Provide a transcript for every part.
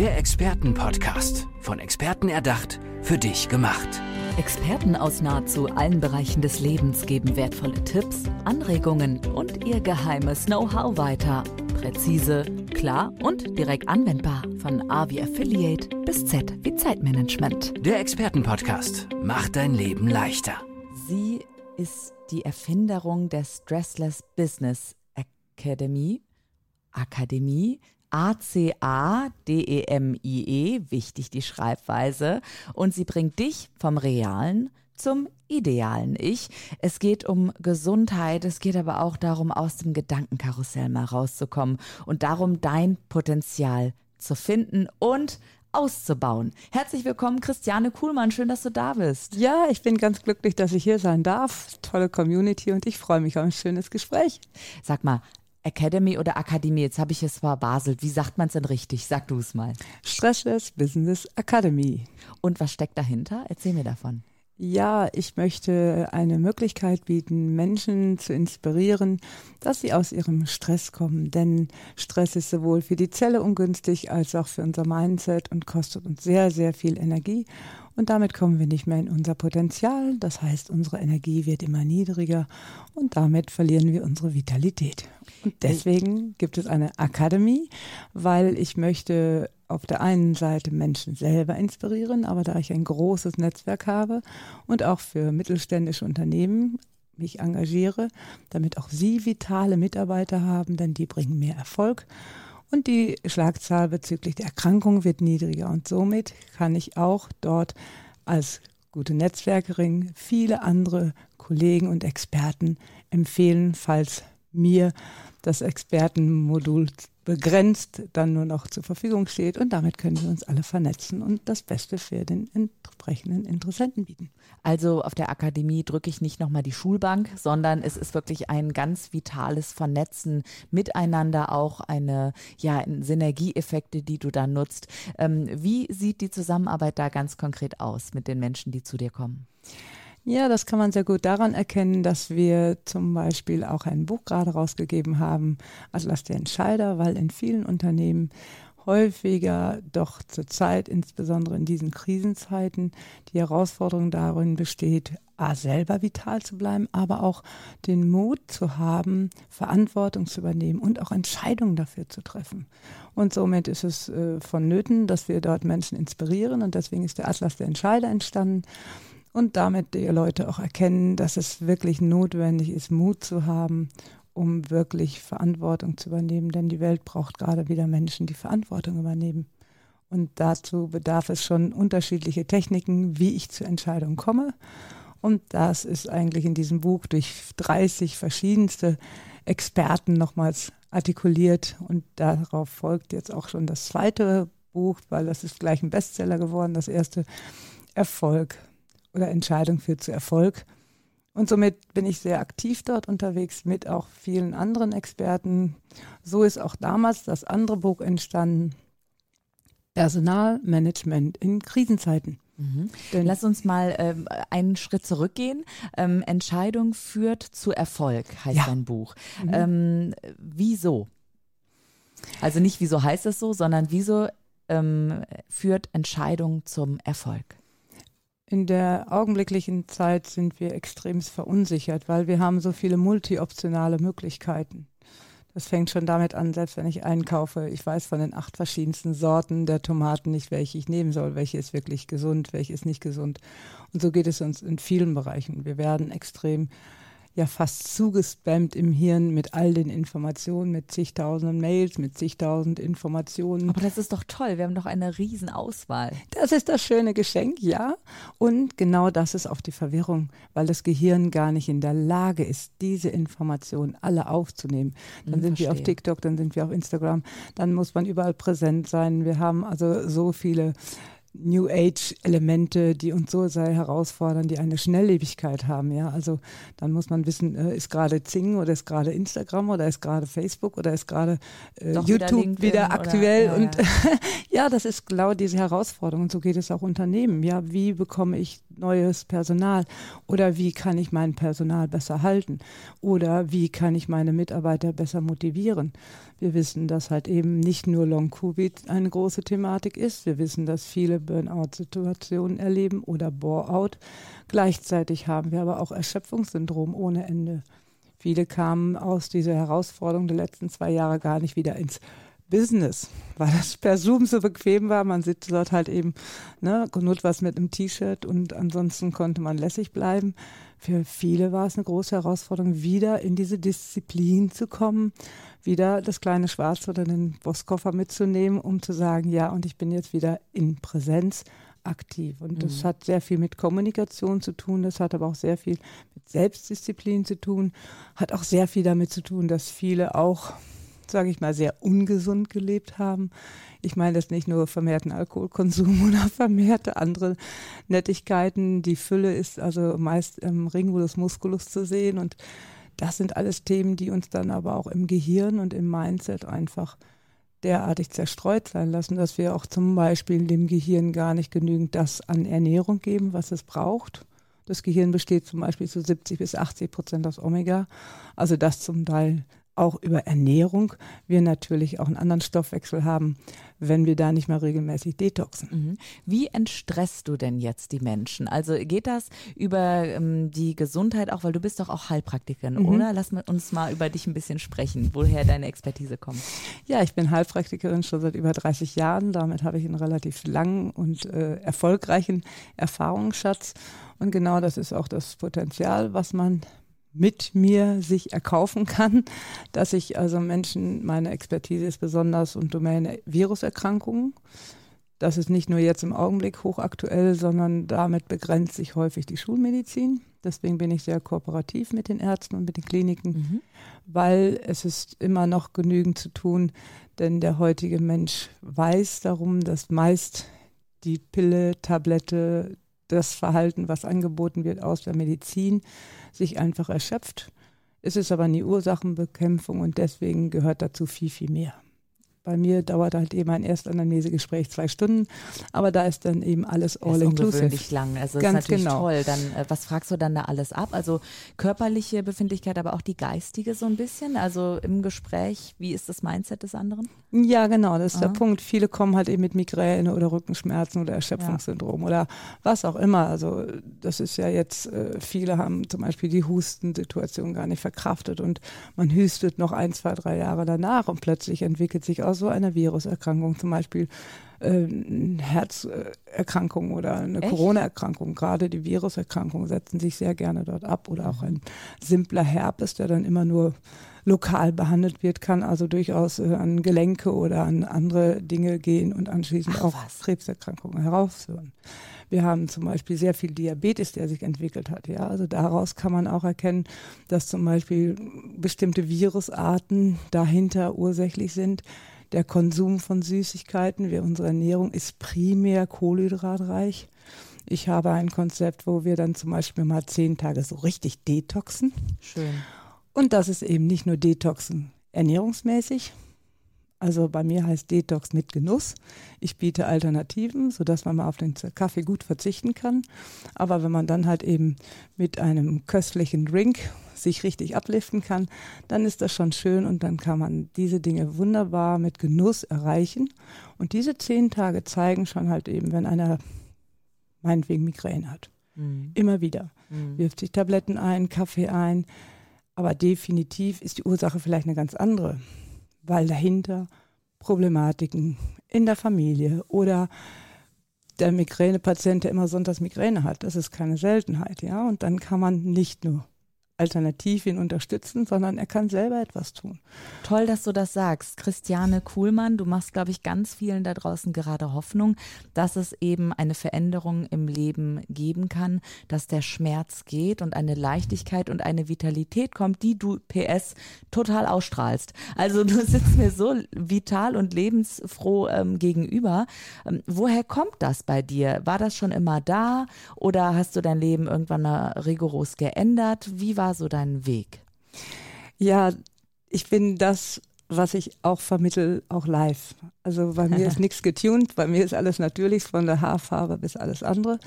Der Expertenpodcast. Von Experten erdacht, für dich gemacht. Experten aus nahezu allen Bereichen des Lebens geben wertvolle Tipps, Anregungen und ihr geheimes Know-how weiter. Präzise, klar und direkt anwendbar. Von A wie Affiliate bis Z wie Zeitmanagement. Der Expertenpodcast macht dein Leben leichter. Sie ist die Erfinderung der Stressless Business Academy. Akademie, A-C-A-D-E-M-I-E, -E, wichtig die Schreibweise. Und sie bringt dich vom realen zum idealen Ich. Es geht um Gesundheit, es geht aber auch darum, aus dem Gedankenkarussell mal rauszukommen und darum, dein Potenzial zu finden und auszubauen. Herzlich willkommen, Christiane Kuhlmann. Schön, dass du da bist. Ja, ich bin ganz glücklich, dass ich hier sein darf. Tolle Community und ich freue mich auf ein schönes Gespräch. Sag mal, Academy oder Akademie? Jetzt habe ich es verbaselt. Wie sagt man es denn richtig? Sag du es mal. Stressless Business Academy. Und was steckt dahinter? Erzähl mir davon. Ja, ich möchte eine Möglichkeit bieten, Menschen zu inspirieren, dass sie aus ihrem Stress kommen. Denn Stress ist sowohl für die Zelle ungünstig als auch für unser Mindset und kostet uns sehr, sehr viel Energie. Und damit kommen wir nicht mehr in unser Potenzial. Das heißt, unsere Energie wird immer niedriger und damit verlieren wir unsere Vitalität. Und deswegen gibt es eine Akademie, weil ich möchte auf der einen Seite Menschen selber inspirieren, aber da ich ein großes Netzwerk habe und auch für mittelständische Unternehmen mich engagiere, damit auch sie vitale Mitarbeiter haben, denn die bringen mehr Erfolg. Und die Schlagzahl bezüglich der Erkrankung wird niedriger und somit kann ich auch dort als gute Netzwerkerin viele andere Kollegen und Experten empfehlen, falls mir das Expertenmodul begrenzt dann nur noch zur Verfügung steht und damit können wir uns alle vernetzen und das Beste für den entsprechenden Interessenten bieten. Also auf der Akademie drücke ich nicht nochmal die Schulbank, sondern es ist wirklich ein ganz vitales Vernetzen miteinander, auch eine ja, Synergieeffekte, die du da nutzt. Ähm, wie sieht die Zusammenarbeit da ganz konkret aus mit den Menschen, die zu dir kommen? Ja, das kann man sehr gut daran erkennen, dass wir zum Beispiel auch ein Buch gerade rausgegeben haben, Atlas der Entscheider, weil in vielen Unternehmen häufiger doch zurzeit, insbesondere in diesen Krisenzeiten, die Herausforderung darin besteht, A, selber vital zu bleiben, aber auch den Mut zu haben, Verantwortung zu übernehmen und auch Entscheidungen dafür zu treffen. Und somit ist es äh, vonnöten, dass wir dort Menschen inspirieren und deswegen ist der Atlas der Entscheider entstanden und damit die Leute auch erkennen, dass es wirklich notwendig ist, Mut zu haben, um wirklich Verantwortung zu übernehmen. Denn die Welt braucht gerade wieder Menschen, die Verantwortung übernehmen. Und dazu bedarf es schon unterschiedliche Techniken, wie ich zur Entscheidung komme. Und das ist eigentlich in diesem Buch durch 30 verschiedenste Experten nochmals artikuliert. Und darauf folgt jetzt auch schon das zweite Buch, weil das ist gleich ein Bestseller geworden. Das erste Erfolg oder Entscheidung führt zu Erfolg. Und somit bin ich sehr aktiv dort unterwegs mit auch vielen anderen Experten. So ist auch damals das andere Buch entstanden. Personalmanagement in Krisenzeiten. Mhm. Lass uns mal ähm, einen Schritt zurückgehen. Ähm, Entscheidung führt zu Erfolg, heißt ja. dein Buch. Mhm. Ähm, wieso? Also nicht wieso heißt es so, sondern wieso ähm, führt Entscheidung zum Erfolg? In der augenblicklichen Zeit sind wir extrem verunsichert, weil wir haben so viele multioptionale Möglichkeiten. Das fängt schon damit an, selbst wenn ich einkaufe, ich weiß von den acht verschiedensten Sorten der Tomaten nicht, welche ich nehmen soll, welche ist wirklich gesund, welche ist nicht gesund. Und so geht es uns in vielen Bereichen. Wir werden extrem ja fast zugespammt im Hirn mit all den Informationen, mit zigtausenden Mails, mit zigtausend Informationen. Aber das ist doch toll, wir haben doch eine Riesenauswahl. Das ist das schöne Geschenk, ja. Und genau das ist auch die Verwirrung, weil das Gehirn gar nicht in der Lage ist, diese Informationen alle aufzunehmen. Dann hm, sind verstehe. wir auf TikTok, dann sind wir auf Instagram, dann muss man überall präsent sein. Wir haben also so viele New Age-Elemente, die uns so sehr herausfordern, die eine Schnelllebigkeit haben. Ja, also dann muss man wissen, äh, ist gerade Zing oder ist gerade Instagram oder ist gerade Facebook oder ist gerade äh, YouTube wieder, wieder aktuell. Oder, ja, und ja. ja, das ist genau diese Herausforderung. Und so geht es auch Unternehmen. Ja, wie bekomme ich neues Personal oder wie kann ich mein Personal besser halten oder wie kann ich meine Mitarbeiter besser motivieren. Wir wissen, dass halt eben nicht nur Long-Covid eine große Thematik ist. Wir wissen, dass viele Burnout-Situationen erleben oder Bore-out. Gleichzeitig haben wir aber auch Erschöpfungssyndrom ohne Ende. Viele kamen aus dieser Herausforderung der letzten zwei Jahre gar nicht wieder ins Business, weil das per Zoom so bequem war. Man sitzt dort halt eben, ne, genug was mit einem T-Shirt und ansonsten konnte man lässig bleiben. Für viele war es eine große Herausforderung, wieder in diese Disziplin zu kommen, wieder das kleine Schwarz oder den Bosskoffer mitzunehmen, um zu sagen, ja, und ich bin jetzt wieder in Präsenz aktiv. Und das mhm. hat sehr viel mit Kommunikation zu tun, das hat aber auch sehr viel mit Selbstdisziplin zu tun, hat auch sehr viel damit zu tun, dass viele auch sage ich mal, sehr ungesund gelebt haben. Ich meine das nicht nur vermehrten Alkoholkonsum oder vermehrte andere Nettigkeiten. Die Fülle ist also meist im Ringulus musculus zu sehen und das sind alles Themen, die uns dann aber auch im Gehirn und im Mindset einfach derartig zerstreut sein lassen, dass wir auch zum Beispiel dem Gehirn gar nicht genügend das an Ernährung geben, was es braucht. Das Gehirn besteht zum Beispiel zu 70 bis 80 Prozent aus Omega, also das zum Teil auch über Ernährung wir natürlich auch einen anderen Stoffwechsel haben, wenn wir da nicht mal regelmäßig detoxen. Mhm. Wie entstresst du denn jetzt die Menschen? Also geht das über ähm, die Gesundheit auch, weil du bist doch auch Heilpraktikerin, mhm. oder? Lass uns mal über dich ein bisschen sprechen, woher deine Expertise kommt. Ja, ich bin Heilpraktikerin schon seit über 30 Jahren. Damit habe ich einen relativ langen und äh, erfolgreichen Erfahrungsschatz. Und genau das ist auch das Potenzial, was man mit mir sich erkaufen kann, dass ich also Menschen, meine Expertise ist besonders und Domäne Viruserkrankungen. Das ist nicht nur jetzt im Augenblick hochaktuell, sondern damit begrenzt sich häufig die Schulmedizin. Deswegen bin ich sehr kooperativ mit den Ärzten und mit den Kliniken, mhm. weil es ist immer noch genügend zu tun, denn der heutige Mensch weiß darum, dass meist die Pille, Tablette, das Verhalten, was angeboten wird aus der Medizin, sich einfach erschöpft. Es ist aber eine Ursachenbekämpfung und deswegen gehört dazu viel, viel mehr. Bei mir dauert halt eben ein Erstanamnesegespräch zwei Stunden, aber da ist dann eben alles all inclusive. Ungewöhnlich lang. Also Ganz ist natürlich genau. toll. Dann äh, was fragst du dann da alles ab? Also körperliche Befindlichkeit, aber auch die geistige so ein bisschen. Also im Gespräch, wie ist das Mindset des anderen? Ja, genau. Das ist Aha. der Punkt. Viele kommen halt eben mit Migräne oder Rückenschmerzen oder Erschöpfungssyndrom ja. oder was auch immer. Also das ist ja jetzt. Äh, viele haben zum Beispiel die Hustensituation gar nicht verkraftet und man hüstet noch ein, zwei, drei Jahre danach und plötzlich entwickelt sich aus so einer Viruserkrankung, zum Beispiel äh, Herzerkrankung oder eine Corona-Erkrankung. Gerade die Viruserkrankungen setzen sich sehr gerne dort ab oder auch ein simpler Herpes, der dann immer nur lokal behandelt wird, kann also durchaus äh, an Gelenke oder an andere Dinge gehen und anschließend Ach, auch was? Krebserkrankungen herausführen. Wir haben zum Beispiel sehr viel Diabetes, der sich entwickelt hat. Ja, also daraus kann man auch erkennen, dass zum Beispiel bestimmte Virusarten dahinter ursächlich sind. Der Konsum von Süßigkeiten, wir, unsere Ernährung ist primär kohlenhydratreich. Ich habe ein Konzept, wo wir dann zum Beispiel mal zehn Tage so richtig detoxen. Schön. Und das ist eben nicht nur Detoxen ernährungsmäßig, also bei mir heißt Detox mit Genuss. Ich biete Alternativen, sodass man mal auf den Kaffee gut verzichten kann. Aber wenn man dann halt eben mit einem köstlichen Drink sich richtig abliften kann, dann ist das schon schön und dann kann man diese Dinge wunderbar mit Genuss erreichen. Und diese zehn Tage zeigen schon halt eben, wenn einer meinetwegen Migräne hat. Mhm. Immer wieder. Mhm. Wirft sich Tabletten ein, Kaffee ein. Aber definitiv ist die Ursache vielleicht eine ganz andere weil dahinter Problematiken in der Familie oder der Migränepatient, der immer sonntags Migräne hat, das ist keine Seltenheit, ja. Und dann kann man nicht nur alternativ ihn unterstützen, sondern er kann selber etwas tun. Toll, dass du das sagst. Christiane Kuhlmann, du machst, glaube ich, ganz vielen da draußen gerade Hoffnung, dass es eben eine Veränderung im Leben geben kann, dass der Schmerz geht und eine Leichtigkeit und eine Vitalität kommt, die du PS total ausstrahlst. Also du sitzt mir so vital und lebensfroh ähm, gegenüber. Ähm, woher kommt das bei dir? War das schon immer da oder hast du dein Leben irgendwann mal rigoros geändert? Wie war war so dein Weg? Ja, ich bin das, was ich auch vermittel, auch live. Also bei mir ist nichts getuned, bei mir ist alles natürlich, von der Haarfarbe bis alles andere.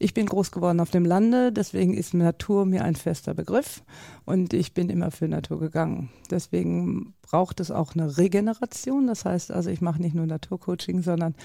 Ich bin groß geworden auf dem Lande, deswegen ist Natur mir ein fester Begriff und ich bin immer für Natur gegangen. Deswegen braucht es auch eine Regeneration. Das heißt also, ich mache nicht nur Naturcoaching, sondern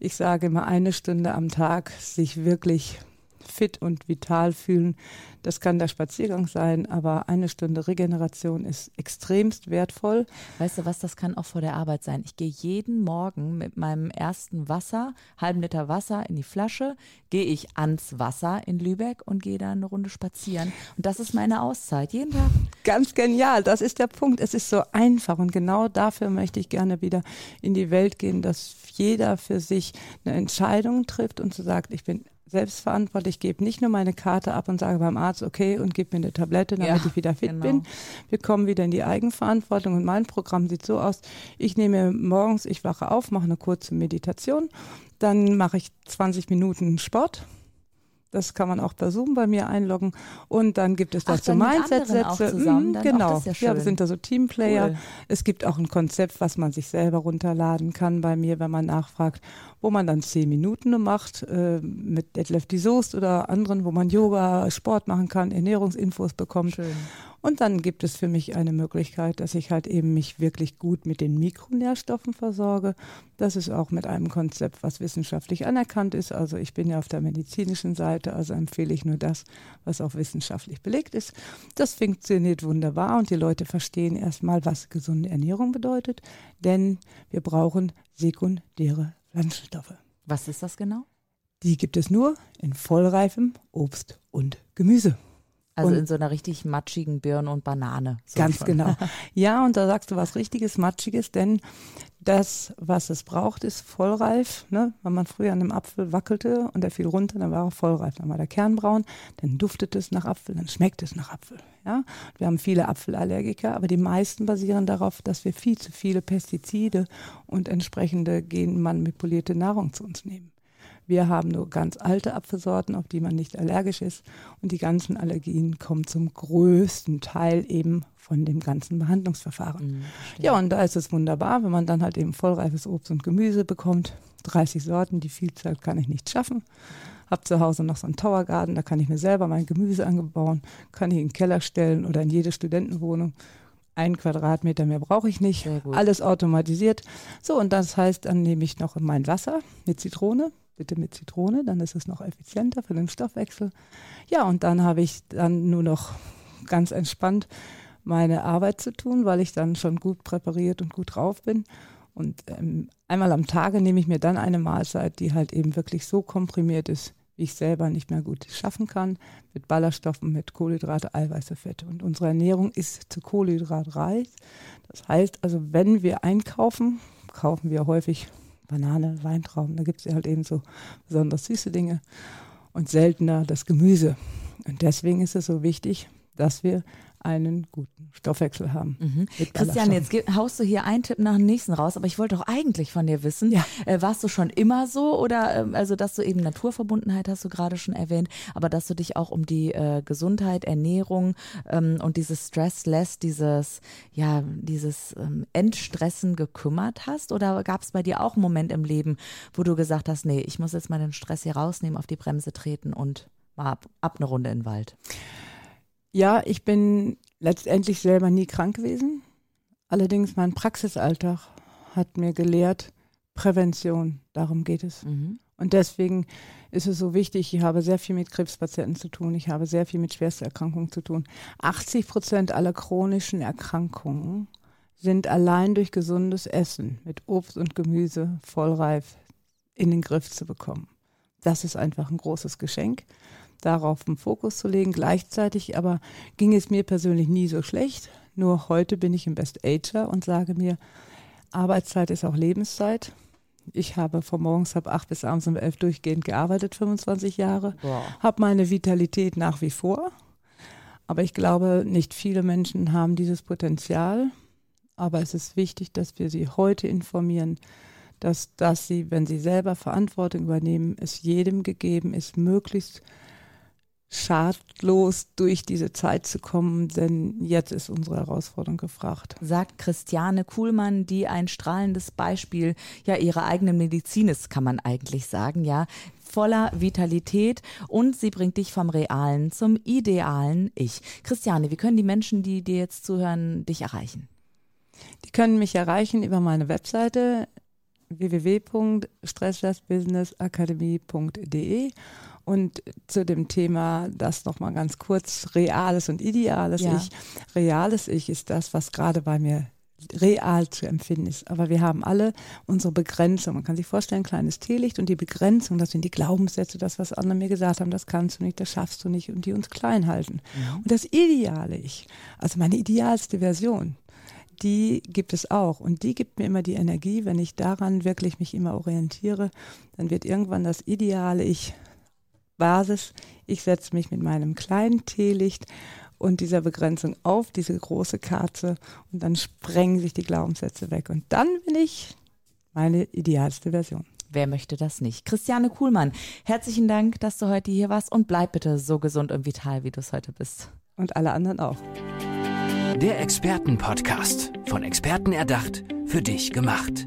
ich sage immer eine Stunde am Tag sich wirklich fit und vital fühlen. Das kann der Spaziergang sein, aber eine Stunde Regeneration ist extremst wertvoll. Weißt du was, das kann auch vor der Arbeit sein. Ich gehe jeden Morgen mit meinem ersten Wasser, halben Liter Wasser in die Flasche, gehe ich ans Wasser in Lübeck und gehe da eine Runde spazieren. Und das ist meine Auszeit, jeden Tag. Ganz genial, das ist der Punkt. Es ist so einfach und genau dafür möchte ich gerne wieder in die Welt gehen, dass jeder für sich eine Entscheidung trifft und so sagt, ich bin selbstverantwortlich, gebe nicht nur meine Karte ab und sage beim Arzt, okay, und gib mir eine Tablette, damit ja, ich wieder fit genau. bin. Wir kommen wieder in die Eigenverantwortung und mein Programm sieht so aus, ich nehme morgens, ich wache auf, mache eine kurze Meditation, dann mache ich 20 Minuten Sport, das kann man auch per Zoom bei mir einloggen. Und dann gibt es dazu Mindset-Sätze. Mhm, genau. Ja, ja, wir sind da so Teamplayer. Cool. Es gibt auch ein Konzept, was man sich selber runterladen kann bei mir, wenn man nachfragt, wo man dann zehn Minuten macht äh, mit Detlef die Soest oder anderen, wo man Yoga, Sport machen kann, Ernährungsinfos bekommt. Schön. Und dann gibt es für mich eine Möglichkeit, dass ich halt eben mich wirklich gut mit den Mikronährstoffen versorge. Das ist auch mit einem Konzept, was wissenschaftlich anerkannt ist. Also ich bin ja auf der medizinischen Seite, also empfehle ich nur das, was auch wissenschaftlich belegt ist. Das funktioniert wunderbar und die Leute verstehen erstmal, was gesunde Ernährung bedeutet, denn wir brauchen sekundäre Pflanzenstoffe. Was ist das genau? Die gibt es nur in vollreifem Obst und Gemüse. Also und in so einer richtig matschigen Birne und Banane. So ganz schon. genau. Ja, und da sagst du was richtiges, matschiges, denn das, was es braucht, ist vollreif. Ne? Wenn man früher an einem Apfel wackelte und der fiel runter, dann war er vollreif. Dann war der Kern braun, dann duftet es nach Apfel, dann schmeckt es nach Apfel. Ja? Wir haben viele Apfelallergiker, aber die meisten basieren darauf, dass wir viel zu viele Pestizide und entsprechende genmanipulierte Nahrung zu uns nehmen. Wir haben nur ganz alte Apfelsorten, auf die man nicht allergisch ist. Und die ganzen Allergien kommen zum größten Teil eben von dem ganzen Behandlungsverfahren. Mhm, ja, und da ist es wunderbar, wenn man dann halt eben vollreifes Obst und Gemüse bekommt. 30 Sorten, die Vielzahl kann ich nicht schaffen. Hab zu Hause noch so einen Towergarten, da kann ich mir selber mein Gemüse angebauen, kann ich in den Keller stellen oder in jede Studentenwohnung. Ein Quadratmeter mehr brauche ich nicht. Alles automatisiert. So, und das heißt, dann nehme ich noch mein Wasser mit Zitrone, bitte mit Zitrone, dann ist es noch effizienter für den Stoffwechsel. Ja, und dann habe ich dann nur noch ganz entspannt meine Arbeit zu tun, weil ich dann schon gut präpariert und gut drauf bin. Und ähm, einmal am Tage nehme ich mir dann eine Mahlzeit, die halt eben wirklich so komprimiert ist, wie ich selber nicht mehr gut schaffen kann, mit Ballaststoffen, mit Kohlenhydrate, Eiweiße, Fette. Und unsere Ernährung ist zu kohlenhydratreich. Das heißt also, wenn wir einkaufen, kaufen wir häufig Banane, Weintrauben, da gibt es ja halt eben so besonders süße Dinge und seltener das Gemüse. Und deswegen ist es so wichtig, dass wir einen guten Stoffwechsel haben. Mhm. Christian, jetzt haust du hier einen Tipp nach dem nächsten raus, aber ich wollte doch eigentlich von dir wissen, ja. äh, warst du schon immer so oder äh, also dass du eben Naturverbundenheit hast du gerade schon erwähnt, aber dass du dich auch um die äh, Gesundheit, Ernährung ähm, und dieses Stressless, dieses ja dieses ähm, Entstressen gekümmert hast oder gab es bei dir auch einen Moment im Leben, wo du gesagt hast, nee, ich muss jetzt mal den Stress hier rausnehmen, auf die Bremse treten und mal ab, ab eine Runde in den Wald? Ja, ich bin letztendlich selber nie krank gewesen. Allerdings mein Praxisalltag hat mir gelehrt, Prävention, darum geht es. Mhm. Und deswegen ist es so wichtig, ich habe sehr viel mit Krebspatienten zu tun, ich habe sehr viel mit Schwersterkrankungen zu tun. 80 Prozent aller chronischen Erkrankungen sind allein durch gesundes Essen mit Obst und Gemüse vollreif in den Griff zu bekommen. Das ist einfach ein großes Geschenk darauf einen Fokus zu legen. Gleichzeitig aber ging es mir persönlich nie so schlecht. Nur heute bin ich im Best Ager und sage mir, Arbeitszeit ist auch Lebenszeit. Ich habe von morgens ab acht bis abends um elf durchgehend gearbeitet, 25 Jahre. Wow. Habe meine Vitalität nach wie vor. Aber ich glaube, nicht viele Menschen haben dieses Potenzial. Aber es ist wichtig, dass wir sie heute informieren, dass, dass sie, wenn sie selber Verantwortung übernehmen, es jedem gegeben ist, möglichst schadlos durch diese Zeit zu kommen, denn jetzt ist unsere Herausforderung gefragt. Sagt Christiane Kuhlmann, die ein strahlendes Beispiel ja ihrer eigenen Medizin ist, kann man eigentlich sagen, ja voller Vitalität und sie bringt dich vom realen zum idealen Ich. Christiane, wie können die Menschen, die dir jetzt zuhören, dich erreichen? Die können mich erreichen über meine Webseite www.stresslessbusinessakademie.de und zu dem Thema, das nochmal ganz kurz, reales und ideales ja. Ich. Reales Ich ist das, was gerade bei mir real zu empfinden ist. Aber wir haben alle unsere Begrenzung. Man kann sich vorstellen, kleines Teelicht und die Begrenzung, das sind die Glaubenssätze, das, was andere mir gesagt haben, das kannst du nicht, das schaffst du nicht und die uns klein halten. Mhm. Und das ideale Ich, also meine idealste Version, die gibt es auch. Und die gibt mir immer die Energie, wenn ich daran wirklich mich immer orientiere, dann wird irgendwann das ideale Ich Basis. Ich setze mich mit meinem kleinen Teelicht und dieser Begrenzung auf diese große Karte und dann sprengen sich die Glaubenssätze weg. Und dann bin ich meine idealste Version. Wer möchte das nicht? Christiane Kuhlmann, herzlichen Dank, dass du heute hier warst und bleib bitte so gesund und vital, wie du es heute bist. Und alle anderen auch. Der Expertenpodcast. Von Experten erdacht, für dich gemacht.